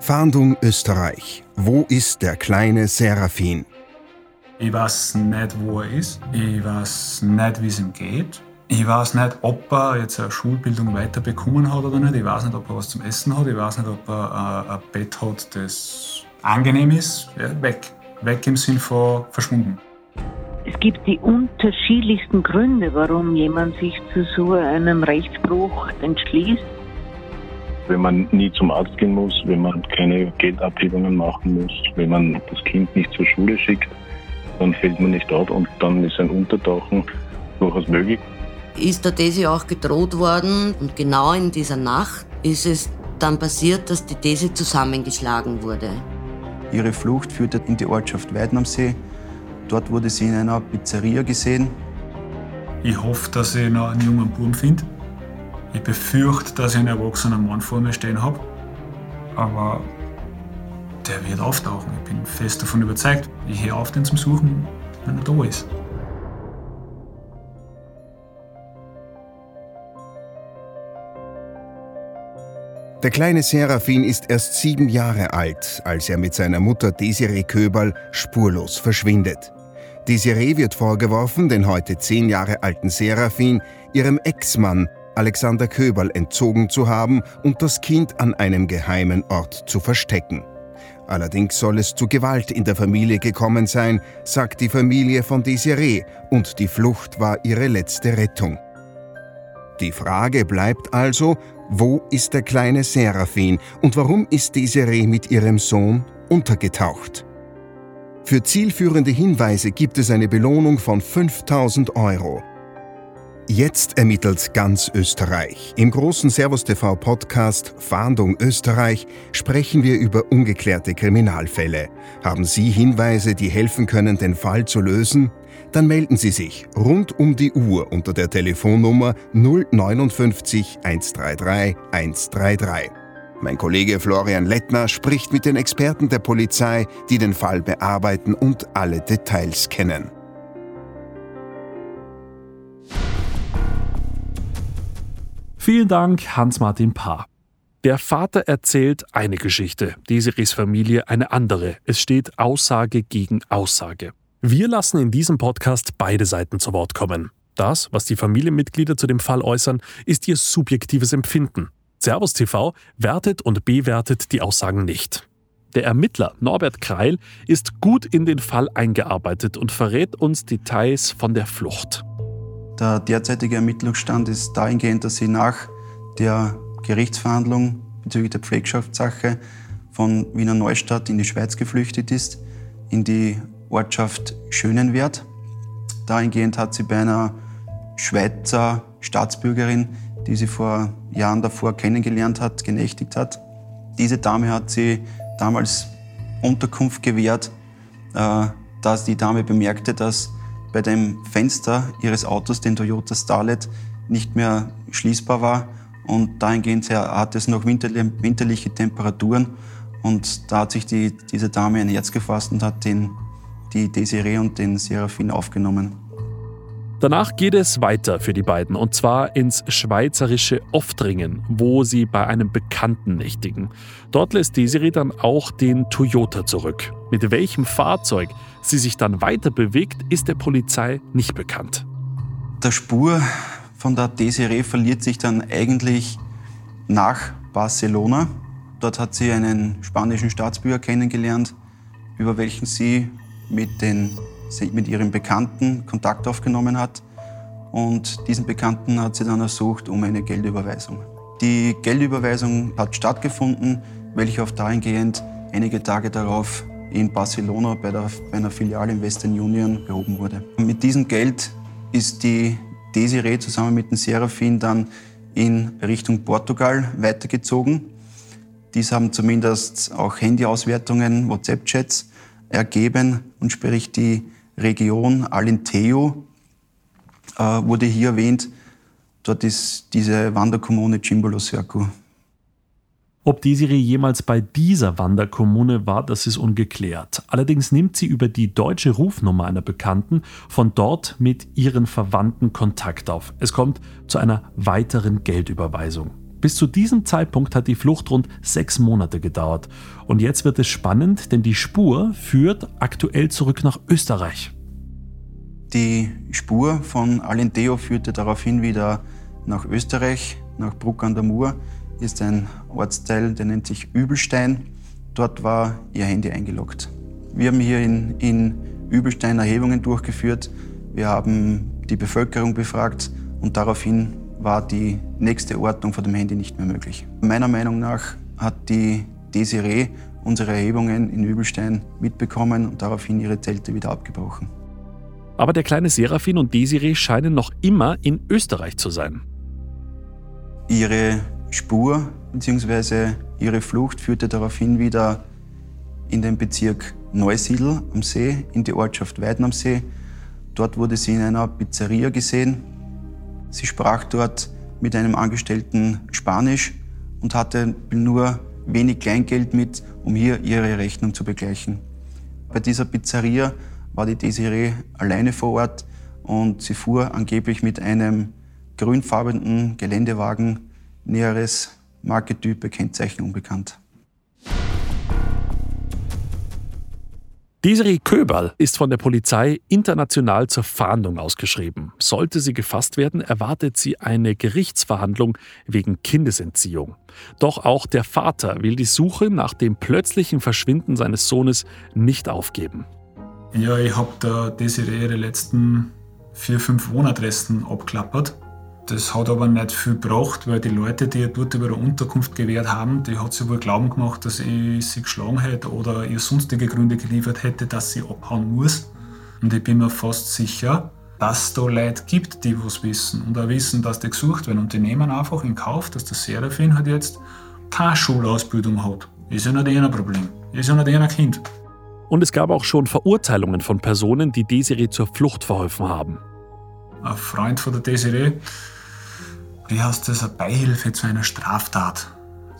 Fahndung Österreich. Wo ist der kleine Seraphin? Ich weiß nicht, wo er ist. Ich weiß nicht, wie es ihm geht. Ich weiß nicht, ob er jetzt eine Schulbildung weiter bekommen hat oder nicht. Ich weiß nicht, ob er was zum Essen hat. Ich weiß nicht, ob er äh, ein Bett hat, das angenehm ist. Ja, weg. Weg im Sinn von verschwunden. Es gibt die unterschiedlichsten Gründe, warum jemand sich zu so einem Rechtsbruch entschließt wenn man nie zum Arzt gehen muss, wenn man keine Geldabhebungen machen muss, wenn man das Kind nicht zur Schule schickt, dann fällt man nicht dort und dann ist ein Untertauchen durchaus möglich. Ist der Desi auch gedroht worden und genau in dieser Nacht ist es dann passiert, dass die Desi zusammengeschlagen wurde. Ihre Flucht führte in die Ortschaft Weidnamsee. Dort wurde sie in einer Pizzeria gesehen. Ich hoffe, dass ich noch einen jungen Buben finde ich befürchte, dass ich einen erwachsenen Mann vor mir stehen habe. Aber der wird auftauchen. Ich bin fest davon überzeugt. Ich höre auf, den zu suchen, wenn er da ist. Der kleine Seraphin ist erst sieben Jahre alt, als er mit seiner Mutter Desiree Köberl spurlos verschwindet. Desiree wird vorgeworfen, den heute zehn Jahre alten Seraphin ihrem Ex-Mann Alexander Köberl entzogen zu haben und das Kind an einem geheimen Ort zu verstecken. Allerdings soll es zu Gewalt in der Familie gekommen sein, sagt die Familie von Desiree, und die Flucht war ihre letzte Rettung. Die Frage bleibt also, wo ist der kleine Seraphin und warum ist Desiree mit ihrem Sohn untergetaucht? Für zielführende Hinweise gibt es eine Belohnung von 5000 Euro. Jetzt ermittelt ganz Österreich. Im großen Servus TV Podcast Fahndung Österreich sprechen wir über ungeklärte Kriminalfälle. Haben Sie Hinweise, die helfen können, den Fall zu lösen? Dann melden Sie sich rund um die Uhr unter der Telefonnummer 059 133 133. Mein Kollege Florian Lettner spricht mit den Experten der Polizei, die den Fall bearbeiten und alle Details kennen. Vielen Dank, Hans-Martin Paar. Der Vater erzählt eine Geschichte, Desiris Familie eine andere. Es steht Aussage gegen Aussage. Wir lassen in diesem Podcast beide Seiten zu Wort kommen. Das, was die Familienmitglieder zu dem Fall äußern, ist ihr subjektives Empfinden. Servus TV wertet und bewertet die Aussagen nicht. Der Ermittler Norbert Kreil ist gut in den Fall eingearbeitet und verrät uns Details von der Flucht. Der derzeitige Ermittlungsstand ist dahingehend, dass sie nach der Gerichtsverhandlung bezüglich der Pflegschaftssache von Wiener Neustadt in die Schweiz geflüchtet ist, in die Ortschaft Schönenwert. Dahingehend hat sie bei einer Schweizer Staatsbürgerin, die sie vor Jahren davor kennengelernt hat, genächtigt hat. Diese Dame hat sie damals Unterkunft gewährt, äh, dass die Dame bemerkte, dass bei dem Fenster ihres Autos, den Toyota Starlet, nicht mehr schließbar war. Und dahingehend hat es noch winterliche Temperaturen. Und da hat sich die, diese Dame ein Herz gefasst und hat den, die Desiree und den Seraphin aufgenommen. Danach geht es weiter für die beiden und zwar ins schweizerische Oftringen, wo sie bei einem Bekannten nächtigen. Dort lässt Desiree dann auch den Toyota zurück. Mit welchem Fahrzeug sie sich dann weiter bewegt, ist der Polizei nicht bekannt. Der Spur von der Desiree verliert sich dann eigentlich nach Barcelona. Dort hat sie einen spanischen Staatsbürger kennengelernt, über welchen sie mit den mit ihrem Bekannten Kontakt aufgenommen hat. Und diesen Bekannten hat sie dann ersucht um eine Geldüberweisung. Die Geldüberweisung hat stattgefunden, welche auf dahingehend einige Tage darauf in Barcelona bei, der, bei einer Filiale in Western Union behoben wurde. Mit diesem Geld ist die Desiree zusammen mit dem Seraphin dann in Richtung Portugal weitergezogen. Dies haben zumindest auch Handyauswertungen, WhatsApp-Chats ergeben und sprich die Region Alenteo äh, wurde hier erwähnt. Dort ist diese Wanderkommune Cimbolo Serco. Ob Desiree jemals bei dieser Wanderkommune war, das ist ungeklärt. Allerdings nimmt sie über die deutsche Rufnummer einer Bekannten von dort mit ihren Verwandten Kontakt auf. Es kommt zu einer weiteren Geldüberweisung. Bis zu diesem Zeitpunkt hat die Flucht rund sechs Monate gedauert. Und jetzt wird es spannend, denn die Spur führt aktuell zurück nach Österreich. Die Spur von Alenteo führte daraufhin wieder nach Österreich, nach Bruck an der Mur. Ist ein Ortsteil, der nennt sich Übelstein. Dort war ihr Handy eingeloggt. Wir haben hier in, in Übelstein Erhebungen durchgeführt. Wir haben die Bevölkerung befragt und daraufhin war die nächste Ortung von dem Handy nicht mehr möglich. Meiner Meinung nach hat die Desiree unsere Erhebungen in Übelstein mitbekommen und daraufhin ihre Zelte wieder abgebrochen. Aber der kleine Serafin und Desiree scheinen noch immer in Österreich zu sein. Ihre Spur bzw. ihre Flucht führte daraufhin wieder in den Bezirk Neusiedl am See, in die Ortschaft Weiden am See. Dort wurde sie in einer Pizzeria gesehen. Sie sprach dort mit einem Angestellten Spanisch und hatte nur wenig Kleingeld mit, um hier ihre Rechnung zu begleichen. Bei dieser Pizzeria war die Desiree alleine vor Ort und sie fuhr angeblich mit einem grünfarbenen Geländewagen, näheres Marketype, Kennzeichen unbekannt. Desiree Köberl ist von der Polizei international zur Fahndung ausgeschrieben. Sollte sie gefasst werden, erwartet sie eine Gerichtsverhandlung wegen Kindesentziehung. Doch auch der Vater will die Suche nach dem plötzlichen Verschwinden seines Sohnes nicht aufgeben. Ja, ich habe da Desiree ihre letzten vier, fünf Wohnadressen abklappert das hat aber nicht viel gebracht, weil die Leute, die ihr dort über eine Unterkunft gewährt haben, die hat sie wohl glauben gemacht, dass ich sie geschlagen hätte oder ihr sonstige Gründe geliefert hätte, dass sie abhauen muss. Und ich bin mir fast sicher, dass es da Leute gibt, die was wissen und auch wissen, dass die gesucht werden. Und die nehmen einfach in Kauf, dass der Serafin halt jetzt keine Schulausbildung hat. Ist ja nicht ihr Problem. Ist ja nicht ihr Kind. Und es gab auch schon Verurteilungen von Personen, die Desiree zur Flucht verholfen haben. Ein Freund von der Desiree wie heißt das, eine Beihilfe zu einer Straftat.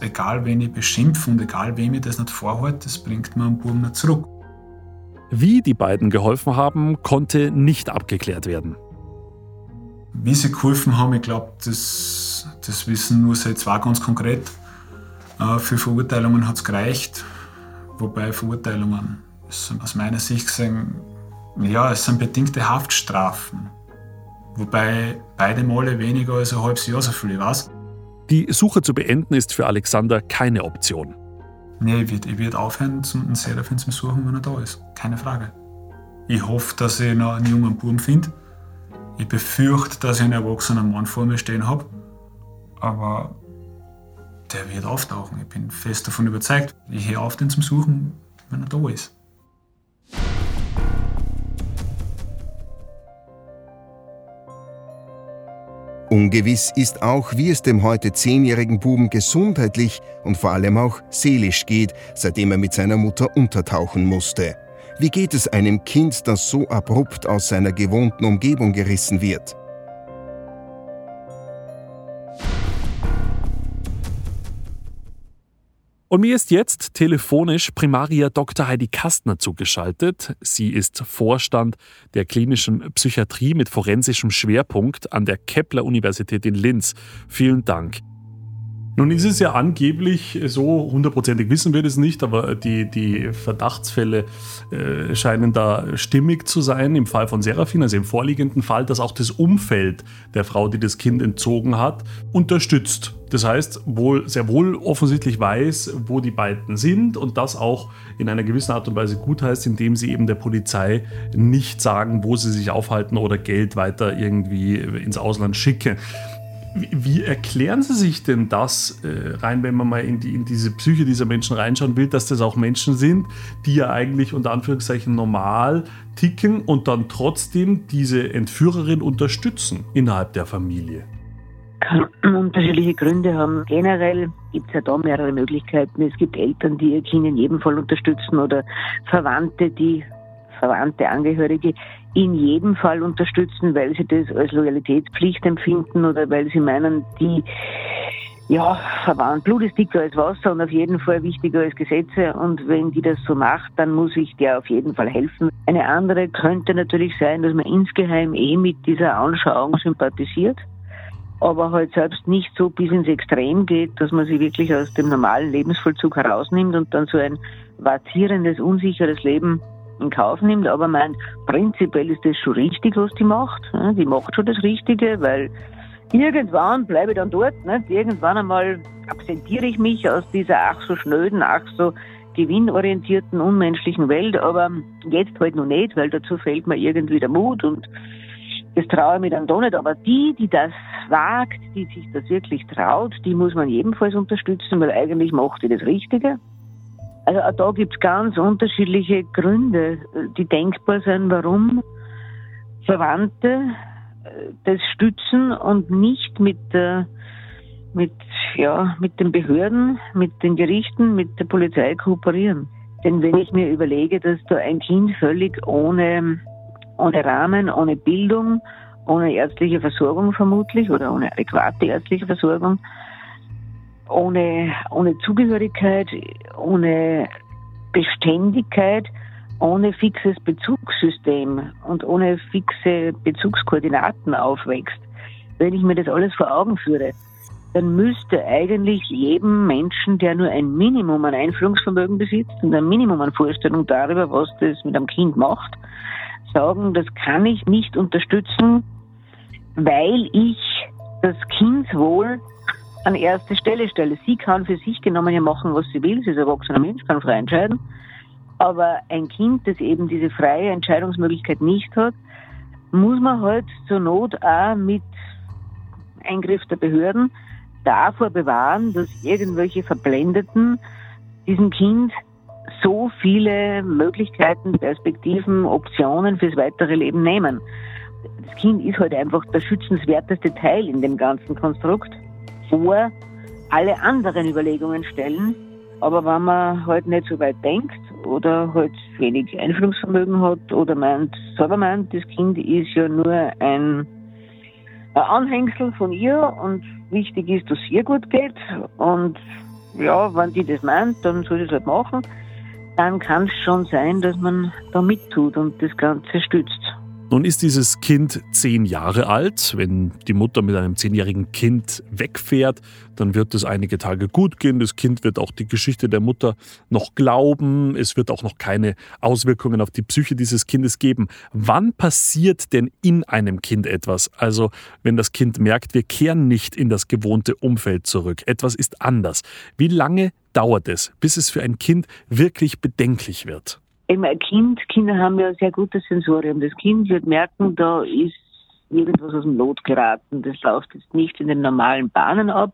Egal wen ich beschimpfe und egal wem ich das nicht vorhalte, das bringt mir einen Buben nicht zurück. Wie die beiden geholfen haben, konnte nicht abgeklärt werden. Wie sie geholfen haben, ich glaube, das, das wissen nur sie zwei ganz konkret. Äh, für Verurteilungen hat es gereicht, wobei Verurteilungen aus meiner Sicht gesehen, ja, es sind bedingte Haftstrafen. Wobei beide Male weniger als ein halbes Jahr so viel weiß. Die Suche zu beenden ist für Alexander keine Option. Nee, ich würde werd aufhören, einen Serafin zu suchen, wenn er da ist. Keine Frage. Ich hoffe, dass ich noch einen jungen Buben finde. Ich befürchte, dass ich einen erwachsenen Mann vor mir stehen habe. Aber der wird auftauchen. Ich bin fest davon überzeugt. Ich höre auf, den zu suchen, wenn er da ist. Ungewiss ist auch, wie es dem heute zehnjährigen Buben gesundheitlich und vor allem auch seelisch geht, seitdem er mit seiner Mutter untertauchen musste. Wie geht es einem Kind, das so abrupt aus seiner gewohnten Umgebung gerissen wird? Und mir ist jetzt telefonisch Primaria Dr. Heidi Kastner zugeschaltet. Sie ist Vorstand der klinischen Psychiatrie mit forensischem Schwerpunkt an der Kepler Universität in Linz. Vielen Dank. Nun ist es ja angeblich so, hundertprozentig wissen wir das nicht, aber die, die Verdachtsfälle äh, scheinen da stimmig zu sein. Im Fall von Serafin, also im vorliegenden Fall, dass auch das Umfeld der Frau, die das Kind entzogen hat, unterstützt. Das heißt, wohl sehr wohl offensichtlich weiß, wo die beiden sind und das auch in einer gewissen Art und Weise gut heißt, indem sie eben der Polizei nicht sagen, wo sie sich aufhalten oder Geld weiter irgendwie ins Ausland schicken. Wie erklären Sie sich denn das äh, rein, wenn man mal in, die, in diese Psyche dieser Menschen reinschauen will, dass das auch Menschen sind, die ja eigentlich unter Anführungszeichen normal ticken und dann trotzdem diese Entführerin unterstützen innerhalb der Familie? Kann unterschiedliche Gründe haben. Generell gibt es ja da mehrere Möglichkeiten. Es gibt Eltern, die ihr Kind in jedem Fall unterstützen oder Verwandte, die Verwandte, Angehörige in jedem Fall unterstützen, weil sie das als Loyalitätspflicht empfinden oder weil sie meinen, die ja, verwandt. Blut ist dicker als Wasser und auf jeden Fall wichtiger als Gesetze. Und wenn die das so macht, dann muss ich der auf jeden Fall helfen. Eine andere könnte natürlich sein, dass man insgeheim eh mit dieser Anschauung sympathisiert. aber halt selbst nicht so bis ins Extrem geht, dass man sie wirklich aus dem normalen Lebensvollzug herausnimmt und dann so ein vazierendes, unsicheres Leben in Kauf nimmt. Aber mein, prinzipiell ist das schon richtig, was die macht. Die macht schon das Richtige, weil irgendwann bleibe ich dann dort. Nicht? Irgendwann einmal absentiere ich mich aus dieser ach so schnöden, ach so gewinnorientierten, unmenschlichen Welt. Aber jetzt halt noch nicht, weil dazu fehlt mir irgendwie der Mut und das traue ich mir dann doch nicht. Aber die, die das wagt, die sich das wirklich traut, die muss man jedenfalls unterstützen, weil eigentlich macht die das Richtige. Also auch da gibt es ganz unterschiedliche Gründe, die denkbar sind, warum Verwandte äh, das stützen und nicht mit der mit, ja, mit den Behörden, mit den Gerichten, mit der Polizei kooperieren. Denn wenn ich mir überlege, dass da ein Kind völlig ohne ohne Rahmen, ohne Bildung, ohne ärztliche Versorgung vermutlich oder ohne adäquate ärztliche Versorgung, ohne, ohne Zugehörigkeit, ohne Beständigkeit, ohne fixes Bezugssystem und ohne fixe Bezugskoordinaten aufwächst. Wenn ich mir das alles vor Augen führe, dann müsste eigentlich jedem Menschen, der nur ein Minimum an Einführungsvermögen besitzt und ein Minimum an Vorstellung darüber, was das mit einem Kind macht, sagen, das kann ich nicht unterstützen, weil ich das Kindswohl an erste Stelle stelle. Sie kann für sich genommen ja machen, was sie will. Sie ist erwachsener Mensch, kann frei entscheiden. Aber ein Kind, das eben diese freie Entscheidungsmöglichkeit nicht hat, muss man halt zur Not auch mit Eingriff der Behörden davor bewahren, dass irgendwelche Verblendeten diesem Kind so viele Möglichkeiten, Perspektiven, Optionen fürs weitere Leben nehmen. Das Kind ist halt einfach der schützenswerteste Teil in dem ganzen Konstrukt vor alle anderen Überlegungen stellen. Aber wenn man halt nicht so weit denkt oder halt wenig Einfühlungsvermögen hat oder meint, selber meint, das Kind ist ja nur ein, Anhängsel von ihr und wichtig ist, dass es ihr gut geht und ja, wenn die das meint, dann soll es halt machen dann kann es schon sein, dass man da mittut und das Ganze stützt. Nun ist dieses Kind zehn Jahre alt. Wenn die Mutter mit einem zehnjährigen Kind wegfährt, dann wird es einige Tage gut gehen. Das Kind wird auch die Geschichte der Mutter noch glauben. Es wird auch noch keine Auswirkungen auf die Psyche dieses Kindes geben. Wann passiert denn in einem Kind etwas? Also wenn das Kind merkt, wir kehren nicht in das gewohnte Umfeld zurück. Etwas ist anders. Wie lange dauert es, bis es für ein Kind wirklich bedenklich wird? Eben ein Kind, Kinder haben ja ein sehr gutes Sensorium. Das Kind wird merken, da ist irgendwas aus dem Lot geraten. Das läuft jetzt nicht in den normalen Bahnen ab.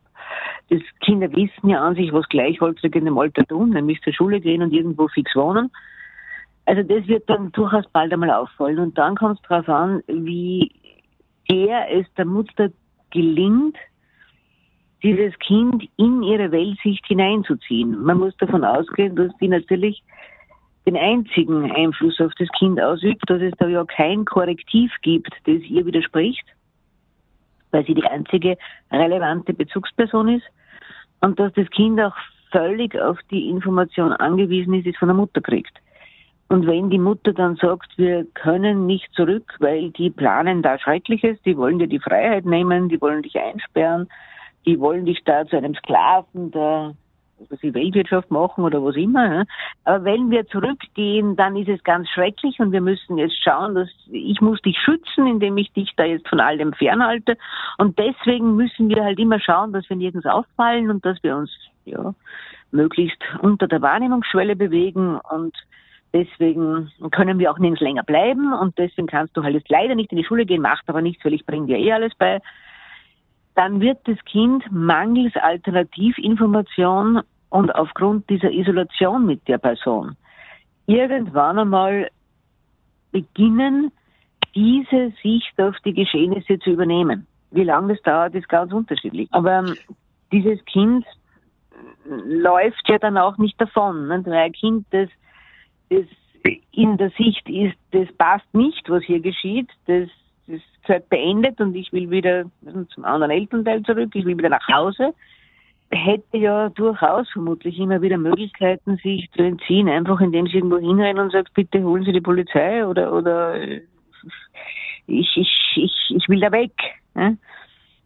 Das Kinder wissen ja an sich, was Gleichaltrige in dem Alter tun, nämlich zur Schule gehen und irgendwo fix wohnen. Also das wird dann durchaus bald einmal auffallen. Und dann kommt es darauf an, wie sehr es der Mutter gelingt, dieses Kind in ihre Weltsicht hineinzuziehen. Man muss davon ausgehen, dass die natürlich den einzigen Einfluss auf das Kind ausübt, dass es da ja kein Korrektiv gibt, das ihr widerspricht, weil sie die einzige relevante Bezugsperson ist und dass das Kind auch völlig auf die Information angewiesen ist, die es von der Mutter kriegt. Und wenn die Mutter dann sagt, wir können nicht zurück, weil die planen da Schreckliches, die wollen dir die Freiheit nehmen, die wollen dich einsperren, die wollen dich da zu einem Sklaven der was die Weltwirtschaft machen oder was immer. Aber wenn wir zurückgehen, dann ist es ganz schrecklich und wir müssen jetzt schauen, dass ich muss dich schützen, indem ich dich da jetzt von allem fernhalte. Und deswegen müssen wir halt immer schauen, dass wir nirgends auffallen und dass wir uns ja möglichst unter der Wahrnehmungsschwelle bewegen und Deswegen können wir auch nirgends länger bleiben und deswegen kannst du halt jetzt leider nicht in die Schule gehen, macht aber nichts, weil ich bringe dir eh alles bei dann wird das Kind mangels Alternativinformation und aufgrund dieser Isolation mit der Person irgendwann einmal beginnen, diese Sicht auf die Geschehnisse zu übernehmen. Wie lange das dauert, ist ganz unterschiedlich. Aber ähm, dieses Kind läuft ja dann auch nicht davon. Ein Kind, das, das in der Sicht ist, das passt nicht, was hier geschieht, das das gehört beendet und ich will wieder zum anderen Elternteil zurück, ich will wieder nach Hause, hätte ja durchaus vermutlich immer wieder Möglichkeiten, sich zu entziehen, einfach indem sie irgendwo hinrennen und sagt, bitte holen Sie die Polizei oder, oder ich, ich, ich, ich will da weg.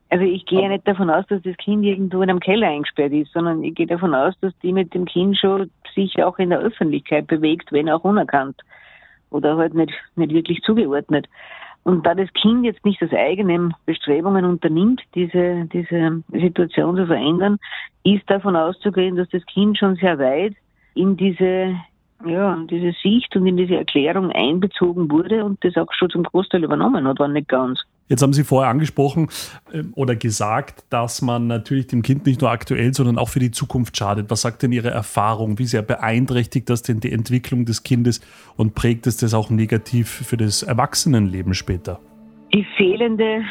Also ich gehe ja nicht davon aus, dass das Kind irgendwo in einem Keller eingesperrt ist, sondern ich gehe davon aus, dass die mit dem Kind schon sich auch in der Öffentlichkeit bewegt, wenn auch unerkannt oder halt nicht, nicht wirklich zugeordnet. Und da das Kind jetzt nicht aus eigenen Bestrebungen unternimmt, diese, diese Situation zu verändern, ist davon auszugehen, dass das Kind schon sehr weit in diese, ja, diese Sicht und in diese Erklärung einbezogen wurde und das auch schon zum Großteil übernommen hat, war nicht ganz. Jetzt haben Sie vorher angesprochen äh, oder gesagt, dass man natürlich dem Kind nicht nur aktuell, sondern auch für die Zukunft schadet. Was sagt denn Ihre Erfahrung? Wie sehr beeinträchtigt das denn die Entwicklung des Kindes und prägt es das auch negativ für das Erwachsenenleben später? Die fehlende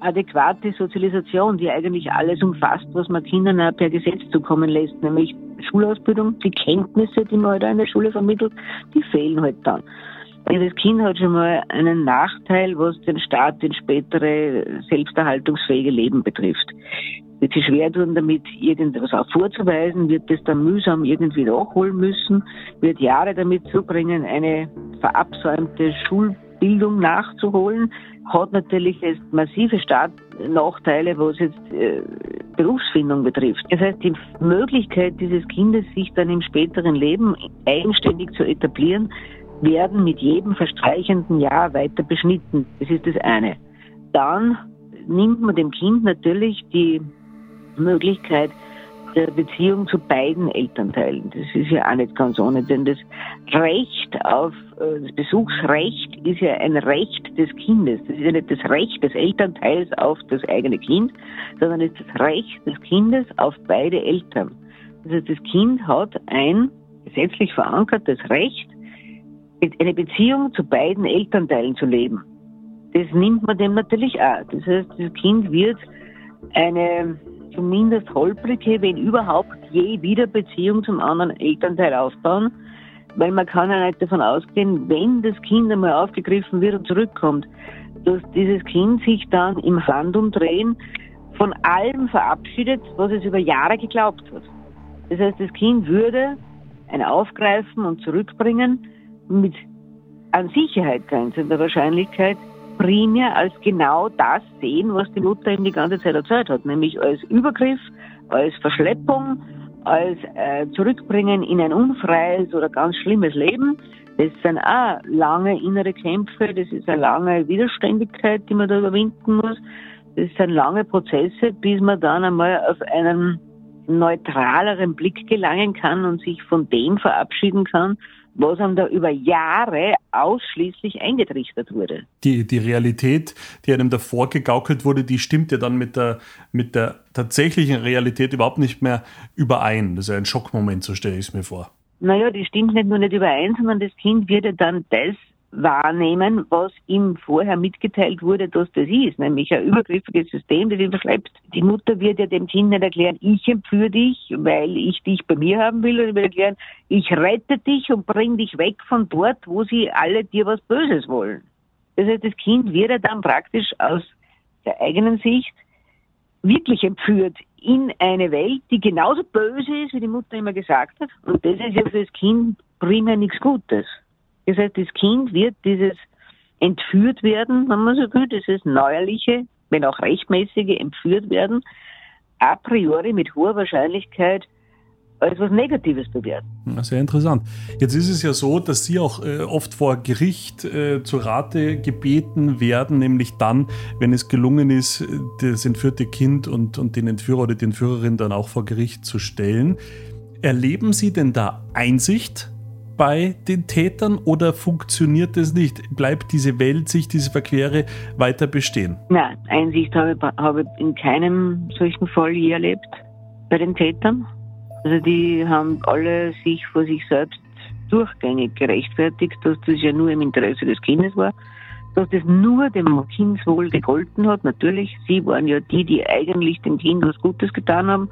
adäquate Sozialisation, die eigentlich alles umfasst, was man Kindern per Gesetz zukommen lässt, nämlich Schulausbildung, die Kenntnisse, die man halt in der Schule vermittelt, die fehlen halt dann. Dieses Kind hat schon mal einen Nachteil, was den Staat ins spätere selbsterhaltungsfähige Leben betrifft. Wird sich schwer tun, damit irgendwas auch vorzuweisen, wird es dann mühsam irgendwie nachholen müssen, wird Jahre damit zubringen, eine verabsäumte Schulbildung nachzuholen, hat natürlich jetzt massive Startnachteile, was jetzt äh, Berufsfindung betrifft. Das heißt, die Möglichkeit dieses Kindes, sich dann im späteren Leben eigenständig zu etablieren, werden mit jedem verstreichenden Jahr weiter beschnitten. Das ist das eine. Dann nimmt man dem Kind natürlich die Möglichkeit der Beziehung zu beiden Elternteilen. Das ist ja auch nicht ganz ohne, denn das Recht auf, äh, das Besuchsrecht ist ja ein Recht des Kindes. Das ist ja nicht das Recht des Elternteils auf das eigene Kind, sondern ist das Recht des Kindes auf beide Eltern. Also das Kind hat ein gesetzlich verankertes Recht, eine Beziehung zu beiden Elternteilen zu leben. Das nimmt man dem natürlich auch. Das heißt, das Kind wird eine zumindest holprige, wenn überhaupt je wieder Beziehung zum anderen Elternteil aufbauen, weil man kann ja nicht davon ausgehen, wenn das Kind einmal aufgegriffen wird und zurückkommt, dass dieses Kind sich dann im Handumdrehen von allem verabschiedet, was es über Jahre geglaubt hat. Das heißt, das Kind würde ein Aufgreifen und Zurückbringen mit an Sicherheit grenzender Wahrscheinlichkeit primär als genau das sehen, was die Mutter ihm die ganze Zeit erzählt hat, nämlich als Übergriff, als Verschleppung, als äh, Zurückbringen in ein unfreies oder ganz schlimmes Leben. Das sind auch lange innere Kämpfe, das ist eine lange Widerständigkeit, die man da überwinden muss. Das sind lange Prozesse, bis man dann einmal auf einen neutraleren Blick gelangen kann und sich von dem verabschieden kann, was einem da über Jahre ausschließlich eingetrichtert wurde. Die, die Realität, die einem davor gegaukelt wurde, die stimmt ja dann mit der, mit der tatsächlichen Realität überhaupt nicht mehr überein. Das ist ja ein Schockmoment, so stelle ich es mir vor. Naja, die stimmt nicht nur nicht überein, sondern das Kind wird ja dann das wahrnehmen, was ihm vorher mitgeteilt wurde, dass das ist, nämlich ein übergriffiges System, das ihn verschleppt. Die Mutter wird ja dem Kind nicht erklären, ich empführe dich, weil ich dich bei mir haben will, und wird erklären, ich rette dich und bring dich weg von dort, wo sie alle dir was Böses wollen. Das heißt, das Kind wird ja dann praktisch aus der eigenen Sicht wirklich entführt in eine Welt, die genauso böse ist, wie die Mutter immer gesagt hat. Und das ist ja für das Kind primär nichts Gutes. Das heißt, das Kind wird dieses entführt werden, wenn man so will, dieses neuerliche, wenn auch rechtmäßige entführt werden, a priori mit hoher Wahrscheinlichkeit als was Negatives bewerten. Sehr interessant. Jetzt ist es ja so, dass Sie auch äh, oft vor Gericht äh, zur Rate gebeten werden, nämlich dann, wenn es gelungen ist, das entführte Kind und, und den Entführer oder die Entführerin dann auch vor Gericht zu stellen. Erleben Sie denn da Einsicht bei den Tätern oder funktioniert das nicht? Bleibt diese Welt, sich diese Verquere weiter bestehen? Nein, Einsicht habe, habe ich in keinem solchen Fall je erlebt bei den Tätern. Also die haben alle sich vor sich selbst durchgängig gerechtfertigt, dass das ja nur im Interesse des Kindes war, dass das nur dem Kindswohl gegolten hat. Natürlich, sie waren ja die, die eigentlich dem Kind was Gutes getan haben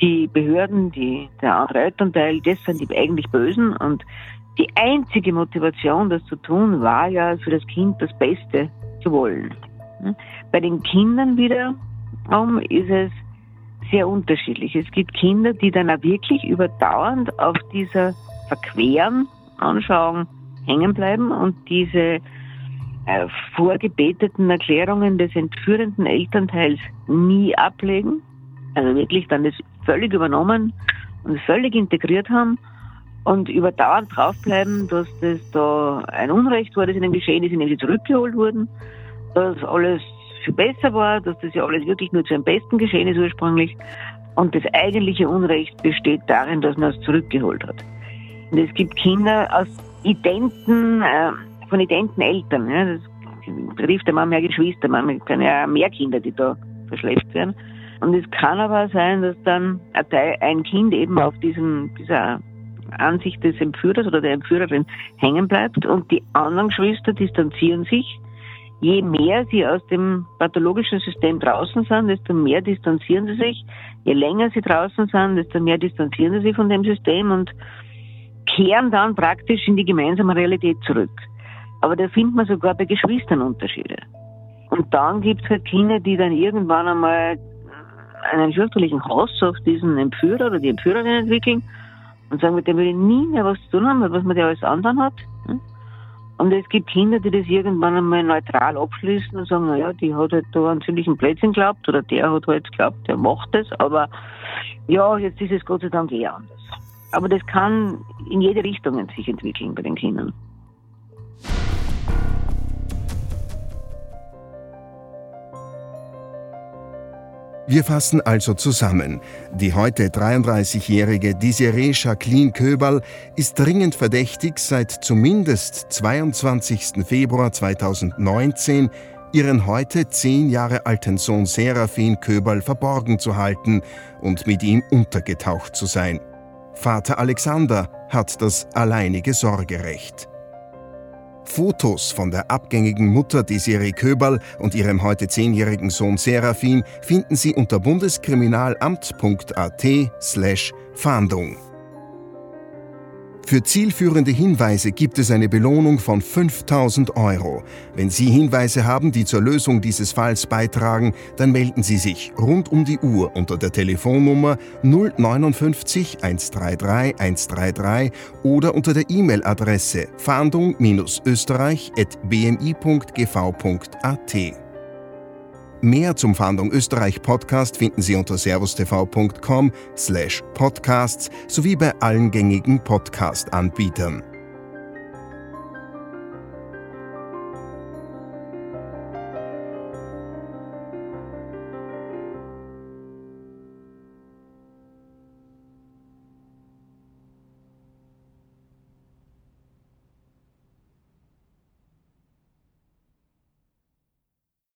die Behörden, die, der andere Elternteil, das sind die eigentlich Bösen und die einzige Motivation, das zu tun, war ja für das Kind das Beste zu wollen. Bei den Kindern wiederum ist es sehr unterschiedlich. Es gibt Kinder, die dann auch wirklich überdauernd auf dieser verqueren Anschauung hängen bleiben und diese äh, vorgebeteten Erklärungen des entführenden Elternteils nie ablegen. Also wirklich dann das völlig übernommen und völlig integriert haben und überdauernd draufbleiben, dass das da ein Unrecht war, das ihnen geschehen ist, indem sie zurückgeholt wurden, dass alles viel besser war, dass das ja alles wirklich nur zu einem Besten geschehen ist ursprünglich und das eigentliche Unrecht besteht darin, dass man es zurückgeholt hat. Und es gibt Kinder aus identen, äh, von identen Eltern. Ja, das betrifft ja mehr Geschwister, man kann ja mehr Kinder, die da verschleppt werden. Und es kann aber sein, dass dann ein, Kind eben auf diesem, dieser Ansicht des Entführers oder der Entführerin hängen bleibt und die anderen Geschwister distanzieren sich. Je mehr sie aus dem pathologischen System draußen sind, desto mehr distanzieren sie sich. Je länger sie draußen sind, desto mehr distanzieren sie sich von dem System und kehren dann praktisch in die gemeinsame Realität zurück. Aber da findet man sogar bei Geschwistern Unterschiede. Und dann gibt es halt Kinder, die dann irgendwann einmal einen fürchterlichen Hass auf diesen Entführer oder die Entführerin entwickeln und sagen, mit dem will ich nie mehr was zu tun haben, was man der alles anderen hat. Hm? Und es gibt Kinder, die das irgendwann einmal neutral abschließen und sagen, naja, die hat halt da einen ziemlichen Blödsinn geglaubt oder der hat halt geglaubt, der macht das, aber ja, jetzt ist es Gott sei Dank eh anders. Aber das kann in jede Richtung sich entwickeln bei den Kindern. Wir fassen also zusammen. Die heute 33-jährige Desiree Jacqueline Köberl ist dringend verdächtig, seit zumindest 22. Februar 2019 ihren heute zehn Jahre alten Sohn Serafin Köberl verborgen zu halten und mit ihm untergetaucht zu sein. Vater Alexander hat das alleinige Sorgerecht. Fotos von der abgängigen Mutter Desiree Köberl und ihrem heute zehnjährigen Sohn Serafin finden Sie unter bundeskriminalamt.at slash Fahndung. Für zielführende Hinweise gibt es eine Belohnung von 5000 Euro. Wenn Sie Hinweise haben, die zur Lösung dieses Falls beitragen, dann melden Sie sich rund um die Uhr unter der Telefonnummer 059 133 133 oder unter der E-Mail-Adresse fahndung-österreich.bmi.gv.at. Mehr zum Fahndung Österreich Podcast finden Sie unter servustv.com slash podcasts sowie bei allen gängigen Podcast-Anbietern.